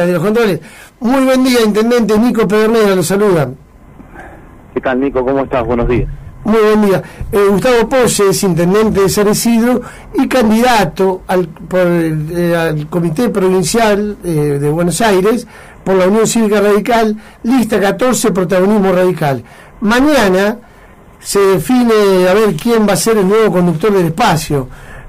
De los controles. Muy buen día, Intendente Nico Pedernera, lo saluda. ¿Qué tal, Nico? ¿Cómo estás? Buenos días. Muy buen día. Eh, Gustavo Posse es intendente de San Isidro y candidato al, por eh, al Comité Provincial eh, de Buenos Aires por la Unión Cívica Radical, lista 14, protagonismo radical. Mañana se define a ver quién va a ser el nuevo conductor del espacio.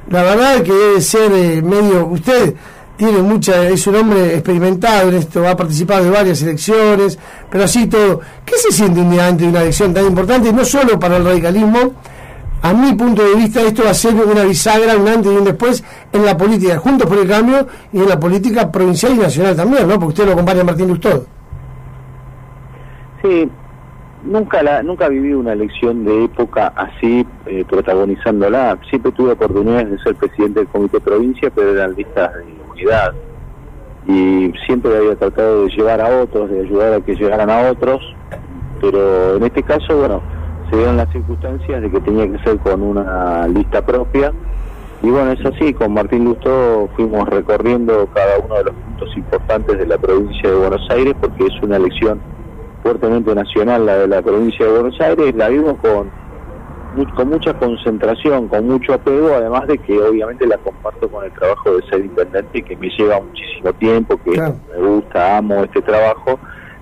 La verdad que debe ser medio... Usted tiene mucha, es un hombre experimentado en esto, ha participado de varias elecciones, pero así todo. ¿Qué se siente un día antes de una elección tan importante, no solo para el radicalismo? A mi punto de vista, esto va a ser una bisagra, un antes y un después en la política, juntos por el cambio, y en la política provincial y nacional también, ¿no? Porque usted lo acompaña a Martín Lustó. Sí, nunca la, nunca viví una elección de época así eh, protagonizándola. Siempre tuve oportunidades de ser presidente del comité de provincia, pero eran listas de y siempre había tratado de llevar a otros, de ayudar a que llegaran a otros, pero en este caso, bueno, se dieron las circunstancias de que tenía que ser con una lista propia. Y bueno, es así, con Martín Lustó fuimos recorriendo cada uno de los puntos importantes de la provincia de Buenos Aires porque es una elección fuertemente nacional la de la provincia de Buenos Aires, la vimos con con mucha concentración, con mucho apego, además de que obviamente la comparto con el trabajo de ser intendente que me lleva muchísimo tiempo, que me gusta, amo este trabajo,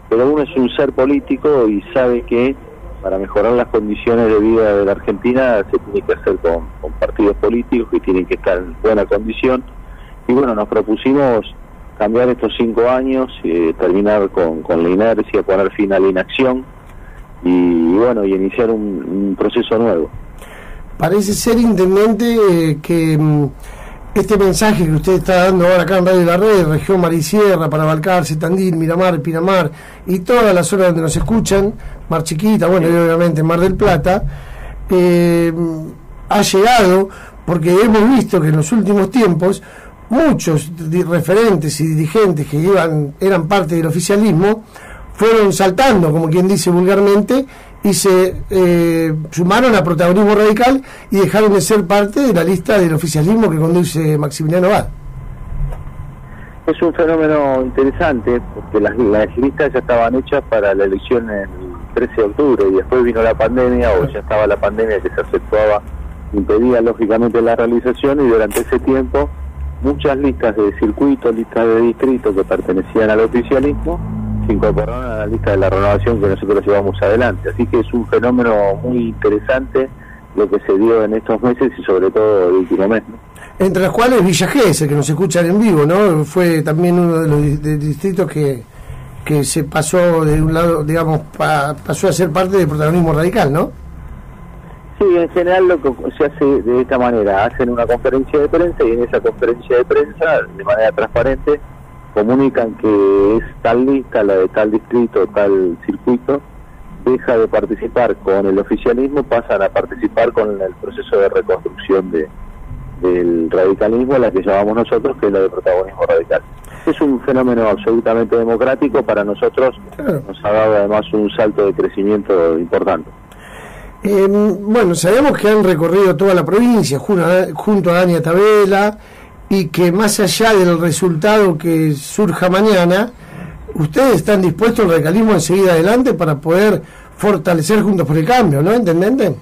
pero uno es un ser político y sabe que para mejorar las condiciones de vida de la Argentina se tiene que hacer con, partidos políticos que tienen que estar en buena condición. Y bueno, nos propusimos cambiar estos cinco años, eh, terminar con, con la inercia, poner fin a la inacción y bueno, y iniciar un, proceso nuevo. Parece ser, intendente, eh, que mm, este mensaje que usted está dando ahora acá en Radio La Red, región Marisierra, para Balcarce, Tandil, Miramar, Pinamar y todas las zonas donde nos escuchan, Mar Chiquita, bueno, y obviamente Mar del Plata, eh, ha llegado porque hemos visto que en los últimos tiempos muchos referentes y dirigentes que iban, eran parte del oficialismo fueron saltando, como quien dice vulgarmente, y se eh, sumaron a protagonismo radical y dejaron de ser parte de la lista del oficialismo que conduce Maximiliano Bad. Es un fenómeno interesante porque las, listas ya estaban hechas para la elección el 13 de octubre y después vino la pandemia o ya estaba la pandemia que se aceptaba, impedía lógicamente la realización y durante ese tiempo muchas listas de circuito, listas de distrito que pertenecían al oficialismo se incorporaron a la lista de la renovación que nosotros llevamos adelante. Así que es un fenómeno muy interesante lo que se dio en estos meses y sobre todo el último mes. Entre los cuales Villa Gesell, que nos escuchan en vivo, ¿no? Fue también uno de los distritos que, que se pasó de un lado, digamos, pasó a ser parte del protagonismo radical, ¿no? Sí, en general lo que se hace de esta manera, hacen una conferencia de prensa y en esa conferencia de prensa, de manera transparente, comunican que es tal lista, la de tal distrito, tal circuito, deja de participar con el oficialismo, pasan a participar con el proceso de reconstrucción de, del radicalismo, la que llamamos nosotros, que es la de protagonismo radical. Es un fenómeno absolutamente democrático, para nosotros nos ha dado además un salto de crecimiento importante. Eh, bueno, sabemos que han recorrido toda la provincia junto a Dania Tabela, y que más allá del resultado que surja mañana, ustedes están dispuestos el radicalismo en seguir adelante para poder fortalecer Juntos por el Cambio, ¿no? ¿Entendente?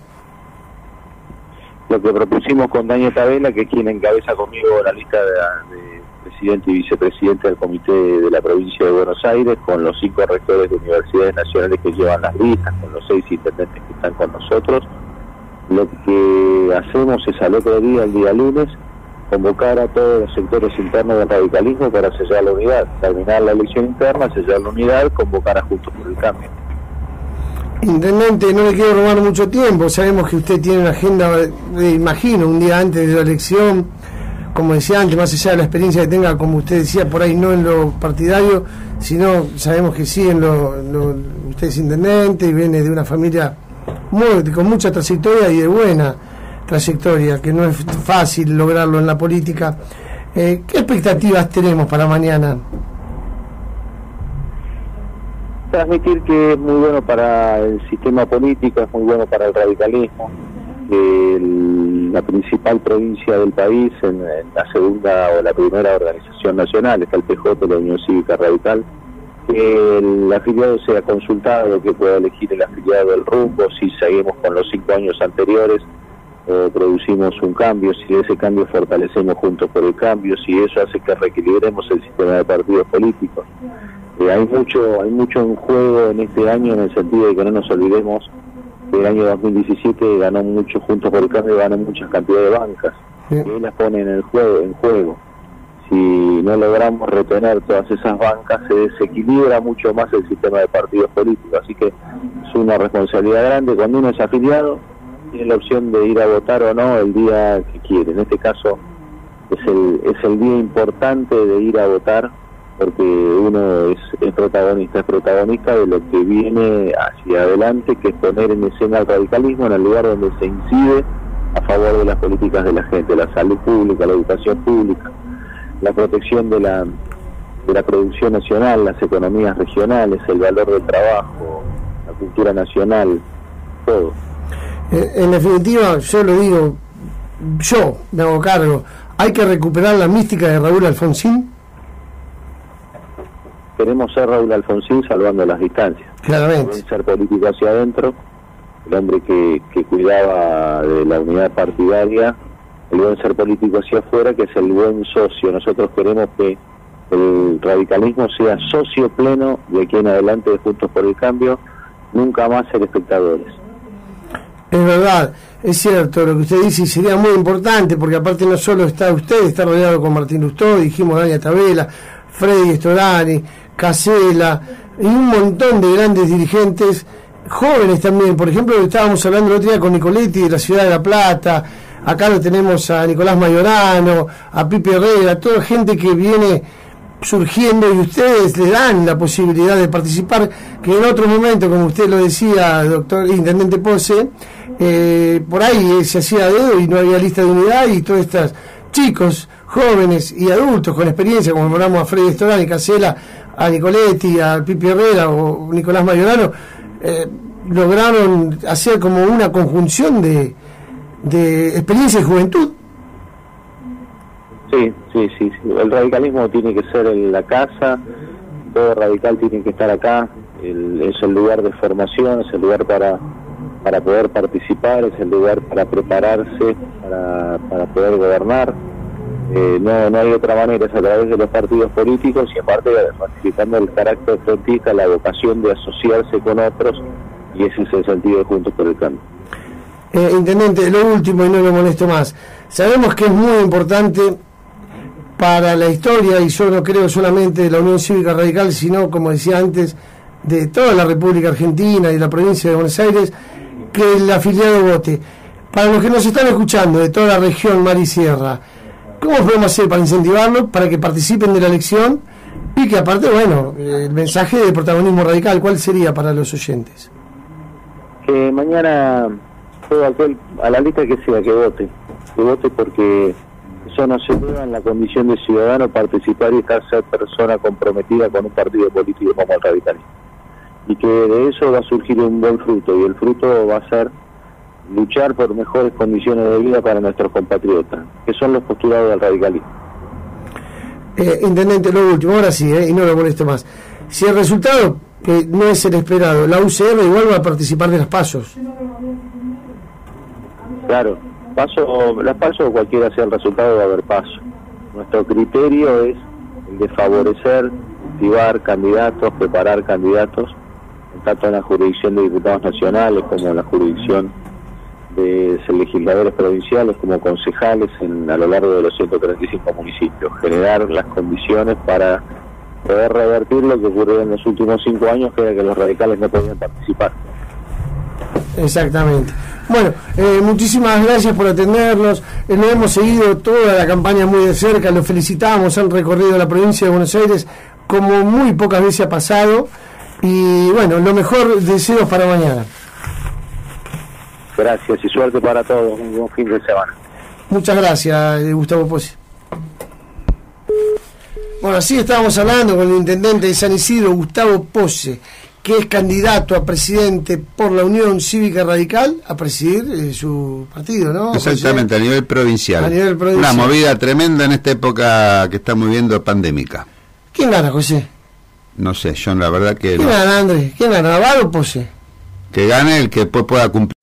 Lo que propusimos con Daniel Tabela, que es quien encabeza conmigo la lista de, presidente y vicepresidente del comité de la provincia de Buenos Aires, con los cinco rectores de universidades nacionales que llevan las listas, con los seis intendentes que están con nosotros, lo que hacemos es al otro día, el día lunes, convocar a todos los sectores internos del radicalismo para sellar la unidad, terminar la elección interna, sellar la unidad, convocar a Juntos por el Cambio. Intendente, no le quiero robar mucho tiempo, sabemos que usted tiene una agenda, de, imagino, un día antes de la elección, como decía antes, más allá de la experiencia que tenga, como usted decía, por ahí no en lo partidario, sino sabemos que sí, en lo, usted es intendente y viene de una familia muy, con mucha trayectoria y de buena trayectoria, que no es fácil lograrlo en la política. Eh, ¿Qué expectativas tenemos para mañana? Transmitir que es muy bueno para el sistema político, es muy bueno para el radicalismo, el la principal provincia del país, en, la segunda o la primera organización nacional, está el PJ, la Unión Cívica Radical, que el afiliado sea consultado, que pueda elegir el afiliado del rumbo, si seguimos con los cinco años anteriores, eh, producimos un cambio, si ese cambio fortalecemos juntos por el cambio, si eso hace que reequilibremos el sistema de partidos políticos. Eh, hay mucho hay mucho en juego en este año en el sentido de que no nos olvidemos que el año 2017 ganó mucho juntos por el cambio, ganó muchas cantidades de bancas, y las pone en el juego, en juego. Si no logramos retener todas esas bancas, se desequilibra mucho más el sistema de partidos políticos. Así que es una responsabilidad grande. Cuando uno es afiliado, tiene la opción de ir a votar o no el día que quiere. En este caso, es el, es el día importante de ir a votar porque uno es, es, protagonista, es protagonista de lo que viene hacia adelante, que es poner en escena el radicalismo en el lugar donde se incide a favor de las políticas de la gente, la salud pública, la educación pública, la protección de la, de la producción nacional, las economías regionales, el valor del trabajo, la cultura nacional, todo. Eh, en definitiva, yo lo digo, yo me hago cargo, hay que recuperar la mística de Raúl Alfonsín queremos ser Raúl Alfonsín salvando las distancias. Claramente. Ser político hacia adentro, el hombre que, que cuidaba de la unidad partidaria, el buen ser político hacia afuera, que es el buen socio. Nosotros queremos que el radicalismo sea socio pleno de aquí en adelante de Juntos por el Cambio, nunca más ser espectadores. Es verdad, es cierto lo que usted dice y sería muy importante porque aparte no solo está usted, está rodeado con Martín Lustó, dijimos Dania Tabela, Freddy Storani, Casela y un montón de grandes dirigentes, jóvenes también. Por ejemplo, estábamos hablando el otro día con Nicoletti de la ciudad de La Plata, acá lo tenemos a Nicolás Mayorano, a Pipe Herrera, toda gente que viene surgiendo y ustedes le dan la posibilidad de participar, que en otro momento, como usted lo decía, doctor Intendente Pose, eh, por ahí se hacía dedo y no había lista de unidad y todos estos chicos, jóvenes y adultos con experiencia, como nombramos a Freddy Storani, Casela, a Nicoletti, a Pipi Herrera o Nicolás Mayorano, eh, lograron hacer como una conjunción de, de experiencia y juventud. Sí, sí, sí, El radicalismo tiene que ser en la casa, todo radical tiene que estar acá, es el lugar de formación, es el lugar para, para poder participar, es el lugar para prepararse, para, para poder gobernar eh, no, no hay otra manera, es a través de los partidos políticos y aparte ratificando el carácter frontista, la vocación de asociarse con otros y ese es el sentido de Juntos por el Cambio. Eh, intendente, lo último y no me molesto más. Sabemos que es muy importante para la historia, y yo no creo solamente de la Unión Cívica Radical, sino, como decía antes, de toda la República Argentina y la provincia de Buenos Aires, que el afiliado vote. Para los que nos están escuchando de toda la región Mar y Sierra, ¿Cómo podemos hacer para incentivarlo, para que participen de la elección? Y que aparte, bueno, el mensaje de protagonismo radical, ¿cuál sería para los oyentes? Que mañana aquel, a la lista que sea, que vote. Que vote porque eso no se prueba en la condición de ciudadano participar y estar ser persona comprometida con un partido político como el radicalismo. Y que de eso va a surgir un buen fruto y el fruto va a ser luchar por mejores condiciones de vida para nuestros compatriotas, que son los postulados del radicalismo. Eh, intendente, lo último, ahora sí, eh, y no lo molesto más. Si el resultado que no es el esperado, la UCR igual va a participar de las pasos. Claro, paso, las pasos, cualquiera sea el resultado, va a haber paso. Nuestro criterio es el de favorecer, activar candidatos, preparar candidatos, tanto en la jurisdicción de diputados nacionales como en la jurisdicción de legisladores provinciales como concejales en, a lo largo de los 135 municipios, generar las condiciones para poder revertir lo que ocurrió en los últimos cinco años, que era que los radicales no podían participar. Exactamente. Bueno, eh, muchísimas gracias por atendernos. Eh, hemos seguido toda la campaña muy de cerca, los felicitamos, han recorrido la provincia de Buenos Aires como muy pocas veces ha pasado. Y bueno, lo mejor deseos para mañana. Gracias y suerte para todos. Un buen fin de semana. Muchas gracias, eh, Gustavo Pozzi. Bueno, así estábamos hablando con el intendente de San Isidro, Gustavo Pose, que es candidato a presidente por la Unión Cívica Radical a presidir eh, su partido, ¿no? Exactamente, a nivel, provincial. a nivel provincial. Una movida tremenda en esta época que estamos viviendo pandémica. ¿Quién gana, José? No sé, yo la verdad que... ¿Quién gana, Andrés? ¿Quién gana, Navarro o Pose? Que gane el que pueda cumplir.